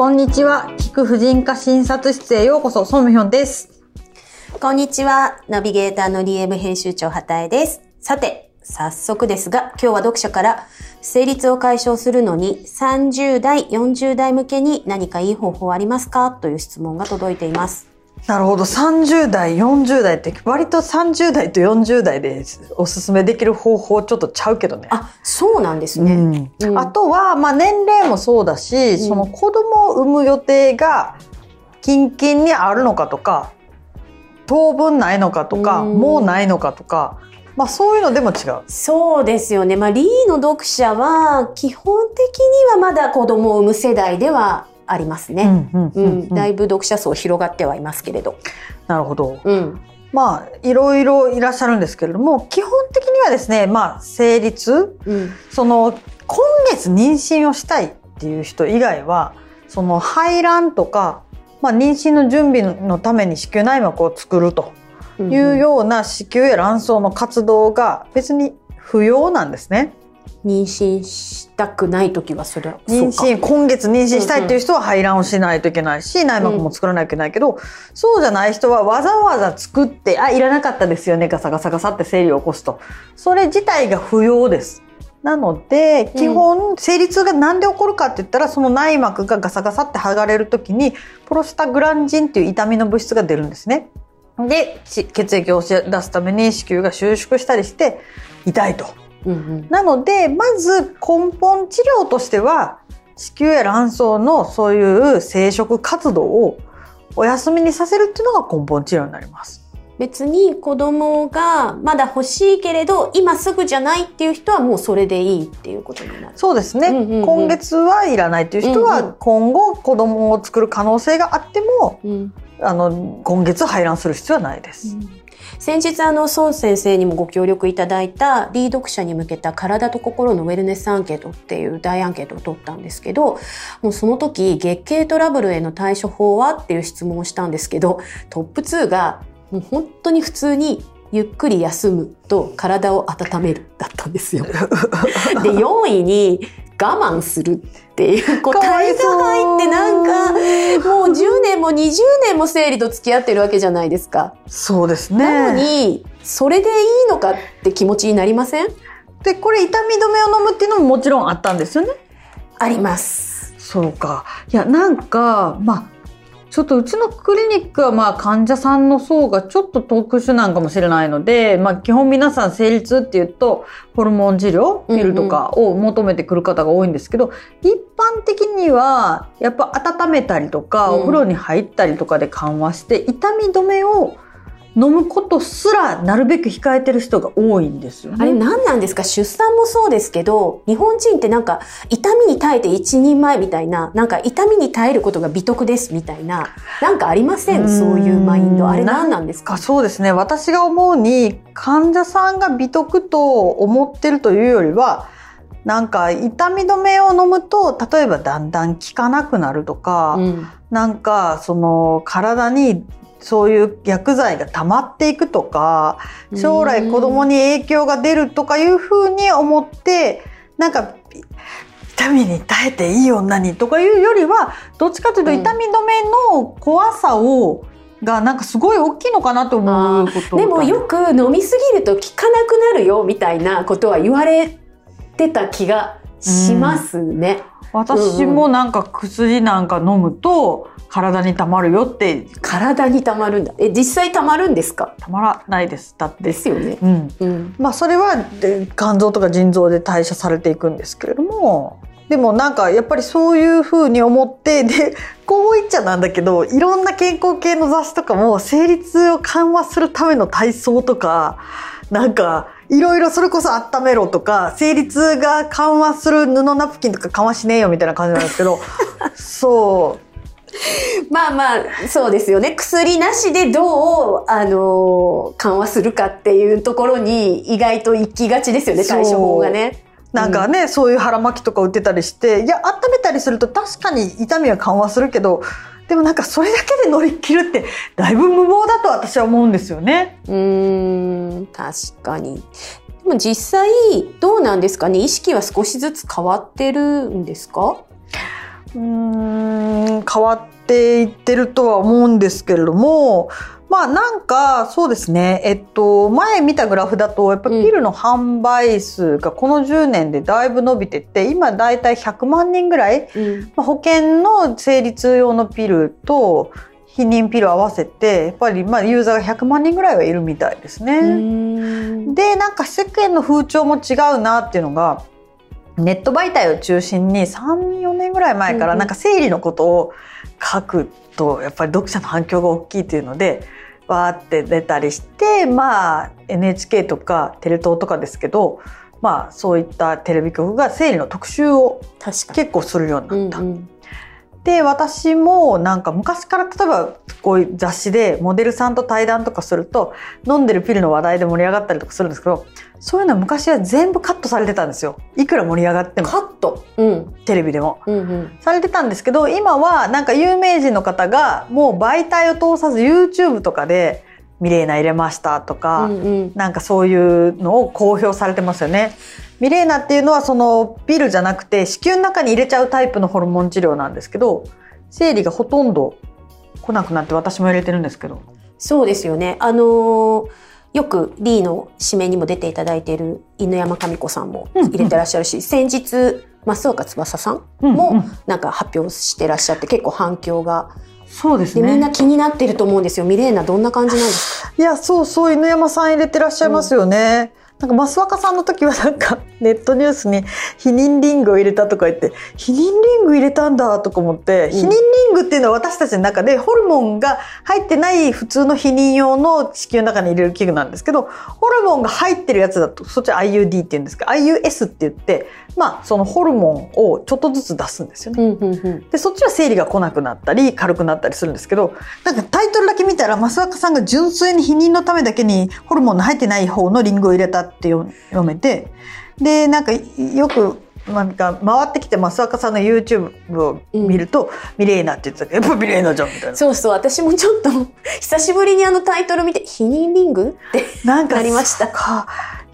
こんにちは。菊婦人科診察室へようこそ、ソムヒョンです。こんにちは。ナビゲーターのリエム編集長畑江です。さて、早速ですが、今日は読者から、生理痛を解消するのに30代、40代向けに何かいい方法ありますか？という質問が届いています。なるほど。30代、40代って、割と30代と40代でおすすめできる方法ちょっとちゃうけどね。あ、そうなんですね。うんうんあとは、まあ、年齢もそうだし、その子供を産む予定が近々にあるのかとか当分ないのかとか、うんもうないのかとか、まあ、そういうのでも違う。そうですよね。まあ、リーの読者は、基本的にはまだ子供を産む世代ではありますね。だいぶ読者層広がってはいますけれど。なるほど。うん。まあいろいろいらっしゃるんですけれども基本的にはですねまあ生理痛うん。その今月妊娠をしたいっていう人以外はその排卵とか、まあ、妊娠の準備のために子宮内膜を作るというような子宮や卵巣の活動が別に不要なんですね。妊娠したくない時はそれは妊娠今月妊娠したいっていう人は排卵をしないといけないし内膜も作らなきゃいけないけど、そうじゃない人はわざわざ作ってあいらなかったですよねガサガサガサって生理を起こすとそれ自体が不要です。なので基本生理痛が何で起こるかって言ったらその内膜がガサガサって剥がれる時にプロスタグランジンっていう痛みの物質が出るんですね。でし血液を押し出すために子宮が収縮したりして痛いと。うんうんなので、まず根本治療としては、子宮や卵巣のそういう生殖活動をお休みにさせるっていうのが根本治療になります。別に子供がまだ欲しいけれど今すぐじゃないっていう人はもうそれでいいっていうことになる。そうですね。うんうんうん今月はいらないっていう人はん今後子供を作る可能性があっても、うんあの、今月排卵する必要はないです。先日あの孫先生にもご協力いただいたリー読者に向けた体と心のウェルネスアンケートっていう大アンケートを取ったんですけどもうその時月経トラブルへの対処法はっていう質問をしたんですけどトップ2がもう本当に普通にゆっくり休むと体を温めるだったんですよ。で4位に我慢するっていう答えが入ってなんか もう10年も20年も生理と付き合ってるわけじゃないですか。そうですなのね。にそれでいいのかって気持ちになりません？で、これ痛み止めを飲むっていうのももちろんあったんですよね。あります。そうか。いや、なんか、まあ、ちょっとうちのクリニックはまあ患者さんの層がちょっと特殊なんかもしれないので、まあ基本皆さん生理痛っていうとホルモン治療、ピルとかを求めてくる方が多いんですけど、一般的にはやっぱ温めたりとか、うん。お風呂に入ったりとかで緩和して痛み止めを飲むことすらなるべく控えてる人が多いんですよね。あれ何なんですか？出産もそうですけど、日本人ってなんか痛みに耐えて一人前みたいな、なんか痛みに耐えることが美徳ですみたいな、なんかありません？そういうマインド。あれ何なんですかか？そうですね。私が思うに患者さんが美徳と思ってるというよりはなんか痛み止めを飲むと例えばだんだん効かなくなるとか、うん。なんかその体にそういう薬剤が溜まっていくとか将来子供に影響が出るとかいうふうに思ってなんか痛みに耐えていい女にとかいうよりはどっちかというとうん痛み止めの怖さをがなんかすごい大きいのかなと思うことでもよく飲みすぎると効かなくなるよみたいなことは言われてた気がしますね。私もなんか薬なんか飲むと体にたまるよって体にたまるんだ。え、実際たまるんですか？たまらないですだってですよね。うんうん。まあそれはで肝臓とか腎臓で代謝されていくんですけれどもでもなんかやっぱりそういうふうに思ってでこう言っちゃなんだけどいろんな健康系の雑誌とかも生理痛を緩和するための体操とかなんかいろいろそれこそ温めろとか生理痛が緩和する布ナプキンとか緩和しねえよみたいな感じなんですけど そう まあまあ、そうですよね。薬なしでどう、あのー緩和するかっていうところに意外と行きがちですよね、対処法がね。なんかね、そういう腹巻きとか売ってたりして、いや、温めたりすると確かに痛みは緩和するけど、でもなんかそれだけで乗り切るって、だいぶ無謀だと私は思うんですよね。うーん、確かに。でも実際、どうなんですかね？意識は少しずつ変わってるんですか？うーん変わっていってるとは思うんですけれどもまあなんかそうですね。えっと前見たグラフだとやっぱピルの販売数がこの10年でだいぶ伸びてって今だいたい100万人ぐらい、うん。まあ、保険の生理痛用のピルと避妊ピル合わせてやっぱりまあユーザーが100万人ぐらいはいるみたいですね。うん。でなんか世間の風潮も違うなっていうのがネット媒体を中心に34年ぐらい前からなんか生理のことを書くとやっぱり読者の反響が大きいっていうのでわーって出たりしてまあ NHK とかテレ東とかですけどまあそういったテレビ局が生理の特集を結構するようになった。に。うんうんで私もなんか昔から例えばこういう雑誌でモデルさんと対談とかすると飲んでるピルの話題で盛り上がったりとかするんですけどそういうのは昔は全部カットされてたんですよいくら盛り上がってもカット。うん。テレビでもうんうん。されてたんですけど今はなんか有名人の方がもう媒体を通さず YouTube とかで「ミレーナ入れました」とか、うんうんなんかそういうのを公表されてますよね。ミレーナっていうのはそのピルじゃなくて子宮の中に入れちゃうタイプのホルモン治療なんですけど生理がほとんど来なくなって私も入れてるんですけど。そうですよね。あのーよくリーの指名にも出ていただいている犬山神子さんも入れてらっしゃるし、先日増岡翼さんもうんうん。なんか発表してらっしゃって結構反響が。そうですでみんなね気になってると思うんですよ。ミレーナどんな感じなんですか？いやそうそう犬山さん入れてらっしゃいますよね、なんか増若さんの時はなんか ネットニュースに避妊リングを入れたとか言って避妊リング入れたんだとか思って、ん避妊リングっていうのは私たちの中でホルモンが入ってない普通の避妊用の子宮の中に入れる器具なんですけどホルモンが入ってるやつだとそっち IUD って言うんですけど IUS って言ってまあそのホルモンをちょっとずつ出すんですよね。でそっちは生理が来なくなったり軽くなったりするんですけどなんかタイトルだけ見たら増若さんが純粋に避妊のためだけにホルモンの入ってない方のリングを入れたって読読めてでなんかよくなんか回ってきて増若さんの YouTube を見ると、ミレーナって言ってたけどやっぱミレーナじゃんみたいな。そうそう私もちょっと久しぶりにあのタイトル見て「避妊リング?」ってなんかなりました。か。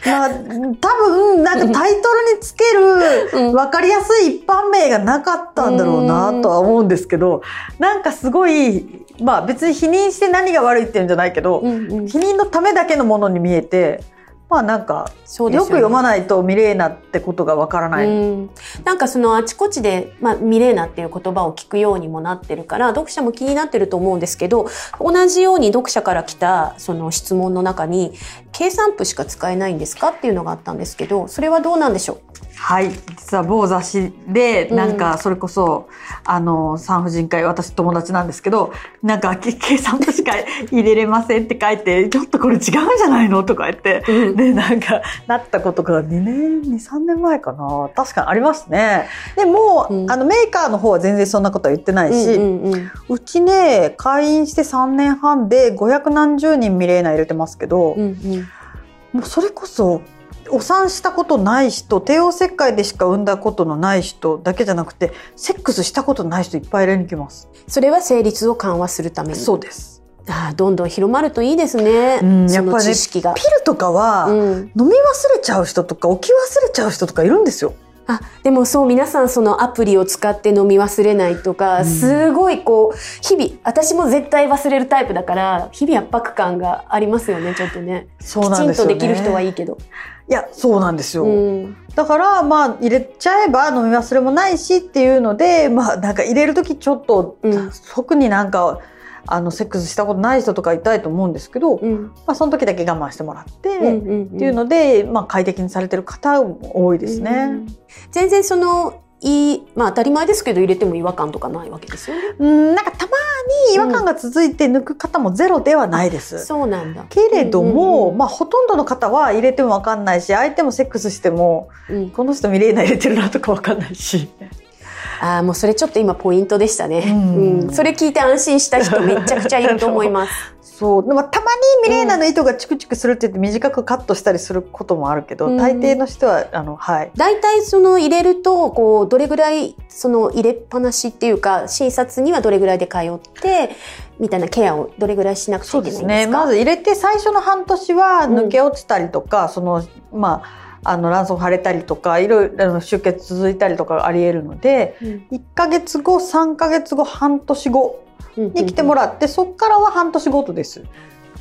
まあ、多分なんかタイトルにつけるうん。分かりやすい一般名がなかったんだろうなとは思うんですけどなんかすごいまあ別に否認して何が悪いっていうんじゃないけど、うんうん。否認のためだけのものに見えてまあなんかよねよく読まないとミレーナってことがわからない。うん、なんかそのあちこちで、まあ、ミレーナっていう言葉を聞くようにもなってるから読者も気になってると思うんですけど同じように読者から来たその質問の中に「計算譜しか使えないんですか?」っていうのがあったんですけどそれはどうなんでしょう？はい。実は某雑誌でうん。なんかそれこそ、あの産婦人科医私友達なんですけどなんかけ計算としか入れれませんって書いてちょっとこれ違うんじゃないのとか言って、うん。でなんかなったことが2年23年前かな。確かにありますね。でも、うん。あのメーカーの方は全然そんなことは言ってないし、うんうんうん。うちね会員して3年半で500何十人ミレーナ入れてますけど、うんうん。もうそれこそお産したことない人帝王切開でしか産んだことのない人だけじゃなくてセックスしたことない人いっぱい入れに来ます。それは成立を緩和するためにそうです。ああどんどん広まるといいですね、うんやっぱりね知識が。ピルとかは、うん飲み忘れちゃう人とか起き忘れちゃう人とかいるんですよ。あでもそう皆さんそのアプリを使って飲み忘れないとか、うんすごいこう日々私も絶対忘れるタイプだから日々圧迫感がありますよねちょっとねそうなきちんんですよね。とできる人はいいけど。いやそうなんですよ。うん。だからまあ入れちゃえば飲み忘れもないしっていうのでまあなんか入れる時ちょっと、うん。特になんかあのセックスしたことない人とかいたいと思うんですけど、うん。まあ、その時だけ我慢してもらって、うんうんっていうので、まあ、快適にされてる方も多いですうねん。全然そのいいまあ当たり前ですけど入れても違和感とかないわけですよね。うん、なんかたまに違和感が続いて抜く方もゼロではないです。そうなんだ。けれども、うんうんまあ、ほとんどの方は入れても分かんないし相手もセックスしてもうん、この人ミレーナ入れてるなとか分かんないしああもうそれちょっと今ポイントでしたね。うんうんそれ聞いて安心した人めちゃくちゃいると思います。そう。でもたまにミレーナの糸がチクチクするって言って短くカットしたりすることもあるけど、うん。大抵の人はあのはい。大体その入れるとこうどれぐらいその入れっぱなしっていうか診察にはどれぐらいで通ってみたいなケアをどれぐらいしなくちゃそいうけないんですか？ですね。まず入れて最初の半年は抜け落ちたりとか、そのまああの卵巣腫れたりとかいろいろ出血続いたりとかありえるので1ヶ月後3ヶ月後半年後に来てもらって、そこからは半年ごとです。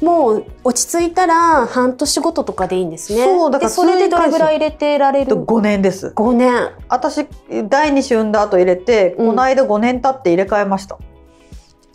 もう落ち着いたら半年ごととかでいいんですね。そうだからでそれでどれぐらい入れてられる5年です。5年。私第2子産んだ後入れて、うんこの間5年経って入れ替えました。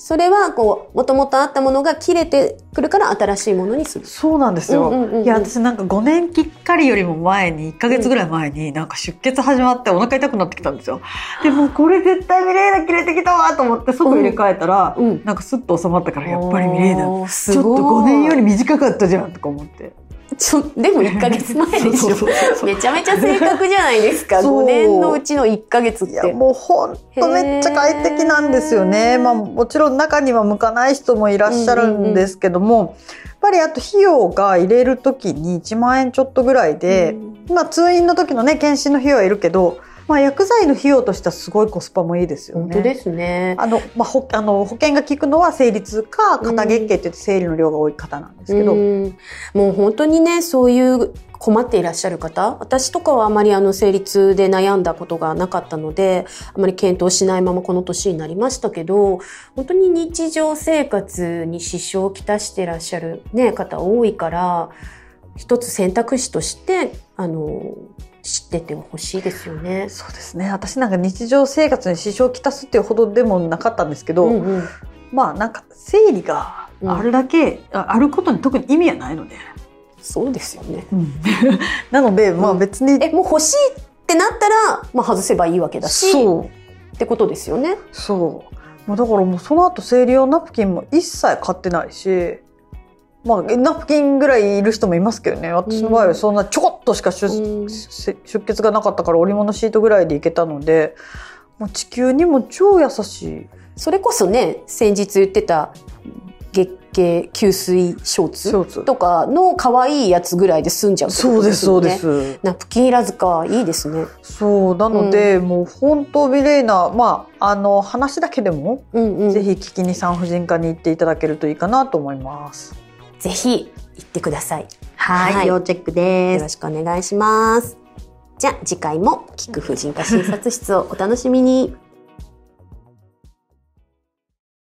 それはこうもともとあったものが切れてくるから新しいものにする。そうなんですよ。うんうんうんうんいや私なんか5年きっかりよりも前に1ヶ月ぐらい前になんか出血始まってお腹痛くなってきたんですよ。でもこれ絶対ミレーナ切れてきたわと思って即入れ替えたら、うん。なんかスッと収まったからやっぱりミレーナおーすちょっとごい5年より短かったじゃんとか思って。ちょでも1ヶ月前でしょめちゃめちゃ正確じゃないですか。そう5年のうちの1ヶ月って。もう本当めっちゃ快適なんですよへね。ーまあもちろん中には向かない人もいらっしゃるんですけども、やっぱりあと費用が入れる時に1万円ちょっとぐらいで、まあ通院の時のね検診の費用はいるけど、まあ薬剤の費用としてはすごいコスパもいいですよね。本当ですね。あの、まあ、ほあの保険が効くのは生理痛か肩月経って言って生理の量が多い方なんですけど、うんもう本当にねそういう困っていらっしゃる方私とかはあまりあの生理痛で悩んだことがなかったのであまり検討しないままこの年になりましたけど本当に日常生活に支障をきたしていらっしゃる、ね、方多いから一つ選択肢としてあの知っててほしいですよね。そうですね。私なんか日常生活に支障をきたすっていうほどでもなかったんですけど、うんうん。まあなんか生理があるだけ、ああることに特に意味はないので、そうですよね。なのでまあうん別に、えもう欲しいってなったら、まあ、外せばいいわけだしそう。ってことですよね。そう。もうだからもうその後生理用ナプキンも一切買ってないしまあナプキンぐらいいる人もいますけどね。私の場合はそんなちょこっとしか出,、うん。出血がなかったから織物シートぐらいでいけたのでもう地球にも超優しい。それこそね先日言ってた月経吸水ショーツツ。とかの可愛いやつぐらいで済んじゃうってことそうですそうでよねすナプキンいらずかいいですね。そうなので、もう本当美麗なまああの話だけでも、うんうん、ぜひ聞きに産婦人科に行っていただけるといいかなと思いますぜひ行ってください。はい、はい要チェックでよろしくお願いします。じゃあ次回も聞く婦人科診察室をお楽しみに。